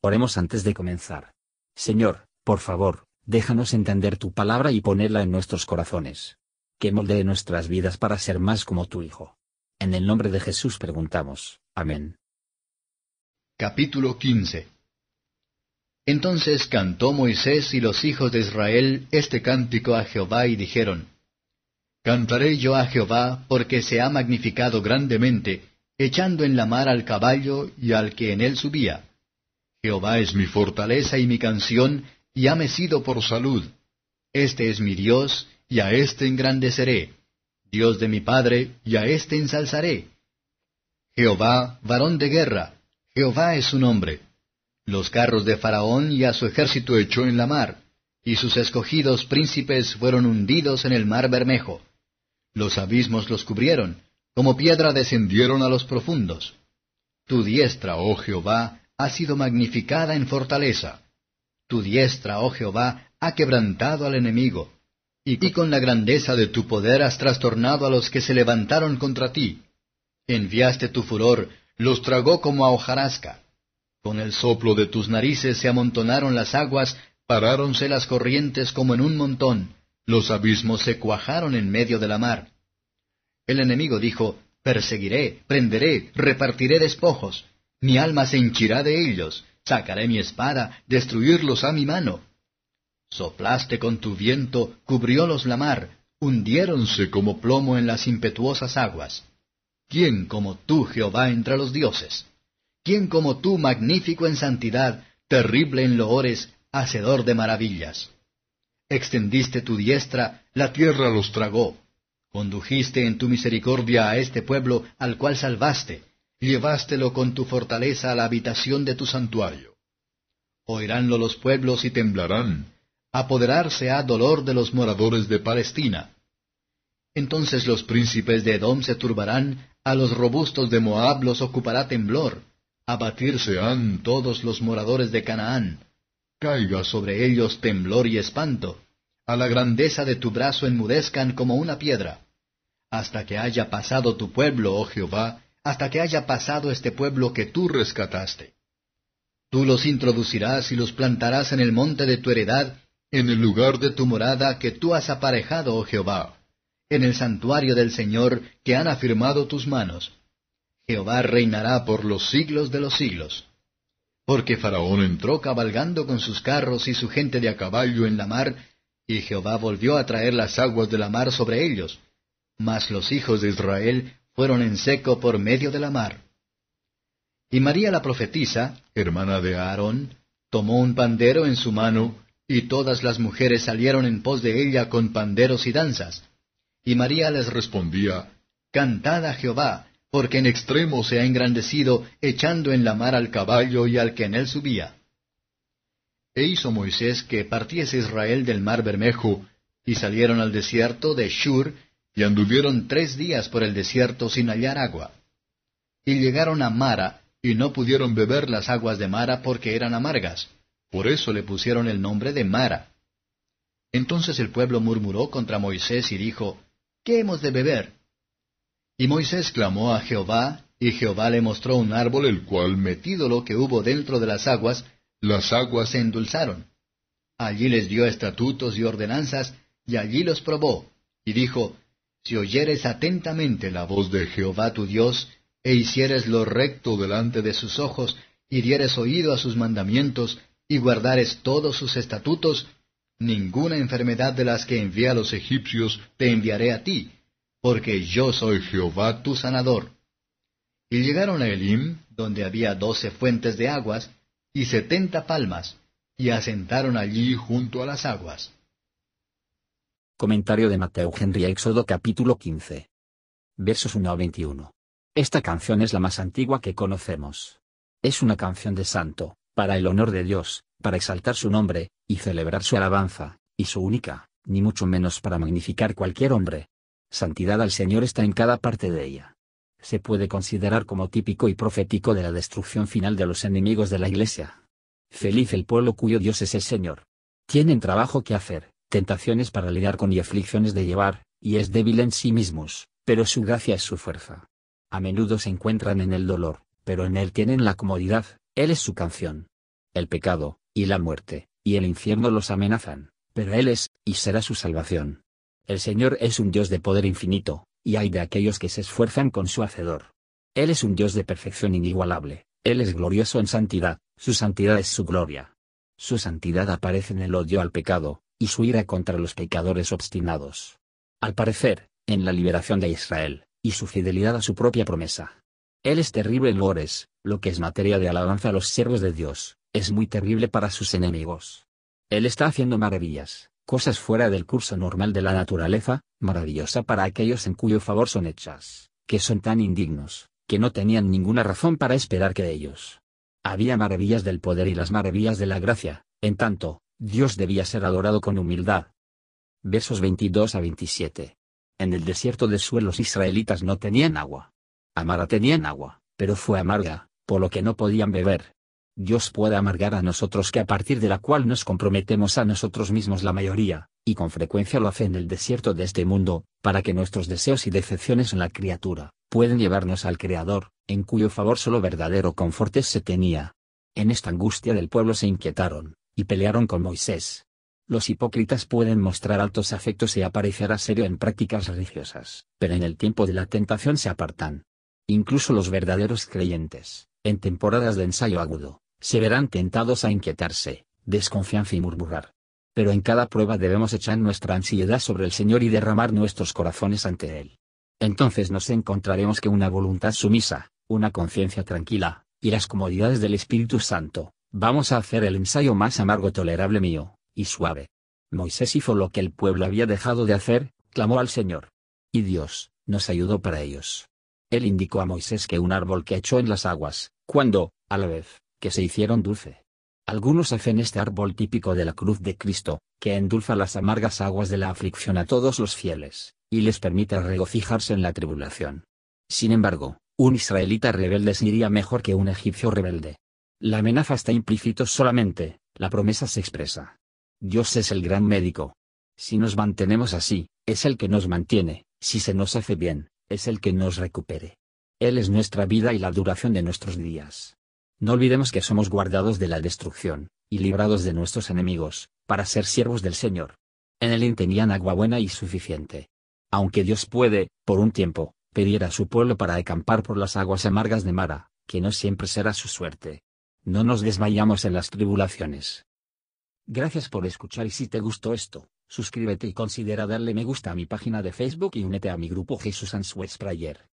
Oremos antes de comenzar. Señor, por favor, déjanos entender tu palabra y ponerla en nuestros corazones. Que moldee nuestras vidas para ser más como tu Hijo. En el nombre de Jesús preguntamos. Amén. Capítulo 15 Entonces cantó Moisés y los hijos de Israel este cántico a Jehová y dijeron, Cantaré yo a Jehová porque se ha magnificado grandemente, echando en la mar al caballo y al que en él subía. Jehová es mi fortaleza y mi canción, y ha sido por salud. Este es mi Dios, y a éste engrandeceré. Dios de mi Padre, y a éste ensalzaré. Jehová, varón de guerra, Jehová es su nombre. Los carros de Faraón y a su ejército echó en la mar, y sus escogidos príncipes fueron hundidos en el mar Bermejo. Los abismos los cubrieron, como piedra descendieron a los profundos. Tu diestra, oh Jehová, ha sido magnificada en fortaleza. Tu diestra, oh Jehová, ha quebrantado al enemigo, y con la grandeza de tu poder has trastornado a los que se levantaron contra ti. Enviaste tu furor, los tragó como a hojarasca. Con el soplo de tus narices se amontonaron las aguas, paráronse las corrientes como en un montón, los abismos se cuajaron en medio de la mar. El enemigo dijo, Perseguiré, prenderé, repartiré despojos. Mi alma se hinchirá de ellos, sacaré mi espada, destruirlos a mi mano. Soplaste con tu viento, cubriólos la mar, hundiéronse como plomo en las impetuosas aguas. ¿Quién como tú, Jehová, entre los dioses? ¿Quién como tú, magnífico en santidad, terrible en loores, hacedor de maravillas? Extendiste tu diestra, la tierra los tragó. Condujiste en tu misericordia a este pueblo al cual salvaste, llevástelo con tu fortaleza a la habitación de tu santuario. Oiránlo los pueblos y temblarán, apoderarse ha dolor de los moradores de Palestina. Entonces los príncipes de Edom se turbarán, a los robustos de Moab los ocupará temblor, abatirse han todos los moradores de Canaán. Caiga sobre ellos temblor y espanto, a la grandeza de tu brazo enmudezcan como una piedra. Hasta que haya pasado tu pueblo, oh Jehová, hasta que haya pasado este pueblo que tú rescataste. Tú los introducirás y los plantarás en el monte de tu heredad, en el lugar de tu morada que tú has aparejado, oh Jehová, en el santuario del Señor que han afirmado tus manos. Jehová reinará por los siglos de los siglos. Porque Faraón entró cabalgando con sus carros y su gente de a caballo en la mar, y Jehová volvió a traer las aguas de la mar sobre ellos. Mas los hijos de Israel fueron en seco por medio de la mar. Y María la profetisa, hermana de Aarón, tomó un pandero en su mano, y todas las mujeres salieron en pos de ella con panderos y danzas. Y María les respondía, Cantad a Jehová, porque en extremo se ha engrandecido, echando en la mar al caballo y al que en él subía. E hizo Moisés que partiese Israel del mar Bermejo, y salieron al desierto de Shur, y anduvieron tres días por el desierto sin hallar agua. Y llegaron a Mara, y no pudieron beber las aguas de Mara porque eran amargas. Por eso le pusieron el nombre de Mara. Entonces el pueblo murmuró contra Moisés y dijo, ¿Qué hemos de beber? Y Moisés clamó a Jehová, y Jehová le mostró un árbol el cual, metido lo que hubo dentro de las aguas, las aguas se endulzaron. Allí les dio estatutos y ordenanzas, y allí los probó, y dijo, si oyeres atentamente la voz de Jehová tu Dios, e hicieres lo recto delante de sus ojos, y dieres oído a sus mandamientos, y guardares todos sus estatutos, ninguna enfermedad de las que envié a los egipcios te enviaré a ti, porque yo soy Jehová tu sanador. Y llegaron a Elim, donde había doce fuentes de aguas, y setenta palmas, y asentaron allí junto a las aguas. Comentario de Mateo Henry Éxodo capítulo 15. Versos 1 a 21. Esta canción es la más antigua que conocemos. Es una canción de santo, para el honor de Dios, para exaltar su nombre, y celebrar su alabanza, y su única, ni mucho menos para magnificar cualquier hombre. Santidad al Señor está en cada parte de ella. Se puede considerar como típico y profético de la destrucción final de los enemigos de la Iglesia. Feliz el pueblo cuyo Dios es el Señor. Tienen trabajo que hacer, tentaciones para lidiar con y aflicciones de llevar, y es débil en sí mismos, pero su gracia es su fuerza. A menudo se encuentran en el dolor, pero en él tienen la comodidad, él es su canción. El pecado, y la muerte, y el infierno los amenazan, pero Él es, y será su salvación. El Señor es un Dios de poder infinito, y hay de aquellos que se esfuerzan con su Hacedor. Él es un Dios de perfección inigualable, Él es glorioso en santidad, su santidad es su gloria. Su santidad aparece en el odio al pecado, y su ira contra los pecadores obstinados. Al parecer, en la liberación de Israel, y su fidelidad a su propia promesa. Él es terrible en lores, lo que es materia de alabanza a los siervos de Dios, es muy terrible para sus enemigos. Él está haciendo maravillas, cosas fuera del curso normal de la naturaleza, maravillosa para aquellos en cuyo favor son hechas, que son tan indignos, que no tenían ninguna razón para esperar que ellos. Había maravillas del poder y las maravillas de la gracia, en tanto, Dios debía ser adorado con humildad. Versos 22 a 27. En el desierto de Suel los israelitas no tenían agua. Amara tenían agua, pero fue amarga, por lo que no podían beber. Dios puede amargar a nosotros que a partir de la cual nos comprometemos a nosotros mismos la mayoría, y con frecuencia lo hace en el desierto de este mundo, para que nuestros deseos y decepciones en la criatura, pueden llevarnos al Creador, en cuyo favor solo verdadero conforte se tenía. En esta angustia del pueblo se inquietaron, y pelearon con Moisés. Los hipócritas pueden mostrar altos afectos y aparecer a serio en prácticas religiosas, pero en el tiempo de la tentación se apartan. Incluso los verdaderos creyentes, en temporadas de ensayo agudo, se verán tentados a inquietarse, desconfianza y murmurar. Pero en cada prueba debemos echar nuestra ansiedad sobre el Señor y derramar nuestros corazones ante Él. Entonces nos encontraremos que una voluntad sumisa, una conciencia tranquila, y las comodidades del Espíritu Santo, vamos a hacer el ensayo más amargo tolerable mío, y suave. Moisés hizo lo que el pueblo había dejado de hacer, clamó al Señor. Y Dios, nos ayudó para ellos. Él indicó a Moisés que un árbol que echó en las aguas, cuando, a la vez, que se hicieron dulce. Algunos hacen este árbol típico de la cruz de Cristo, que endulza las amargas aguas de la aflicción a todos los fieles, y les permite regocijarse en la tribulación. Sin embargo, un israelita rebelde sería mejor que un egipcio rebelde. La amenaza está implícito solamente, la promesa se expresa. Dios es el gran médico. Si nos mantenemos así, es el que nos mantiene, si se nos hace bien, es el que nos recupere. Él es nuestra vida y la duración de nuestros días. No olvidemos que somos guardados de la destrucción, y librados de nuestros enemigos, para ser siervos del Señor. En él tenían agua buena y suficiente. Aunque Dios puede, por un tiempo, pedir a su pueblo para acampar por las aguas amargas de Mara, que no siempre será su suerte. No nos desmayamos en las tribulaciones. Gracias por escuchar y si te gustó esto, suscríbete y considera darle me gusta a mi página de Facebook y únete a mi grupo Jesús Answers Prayer.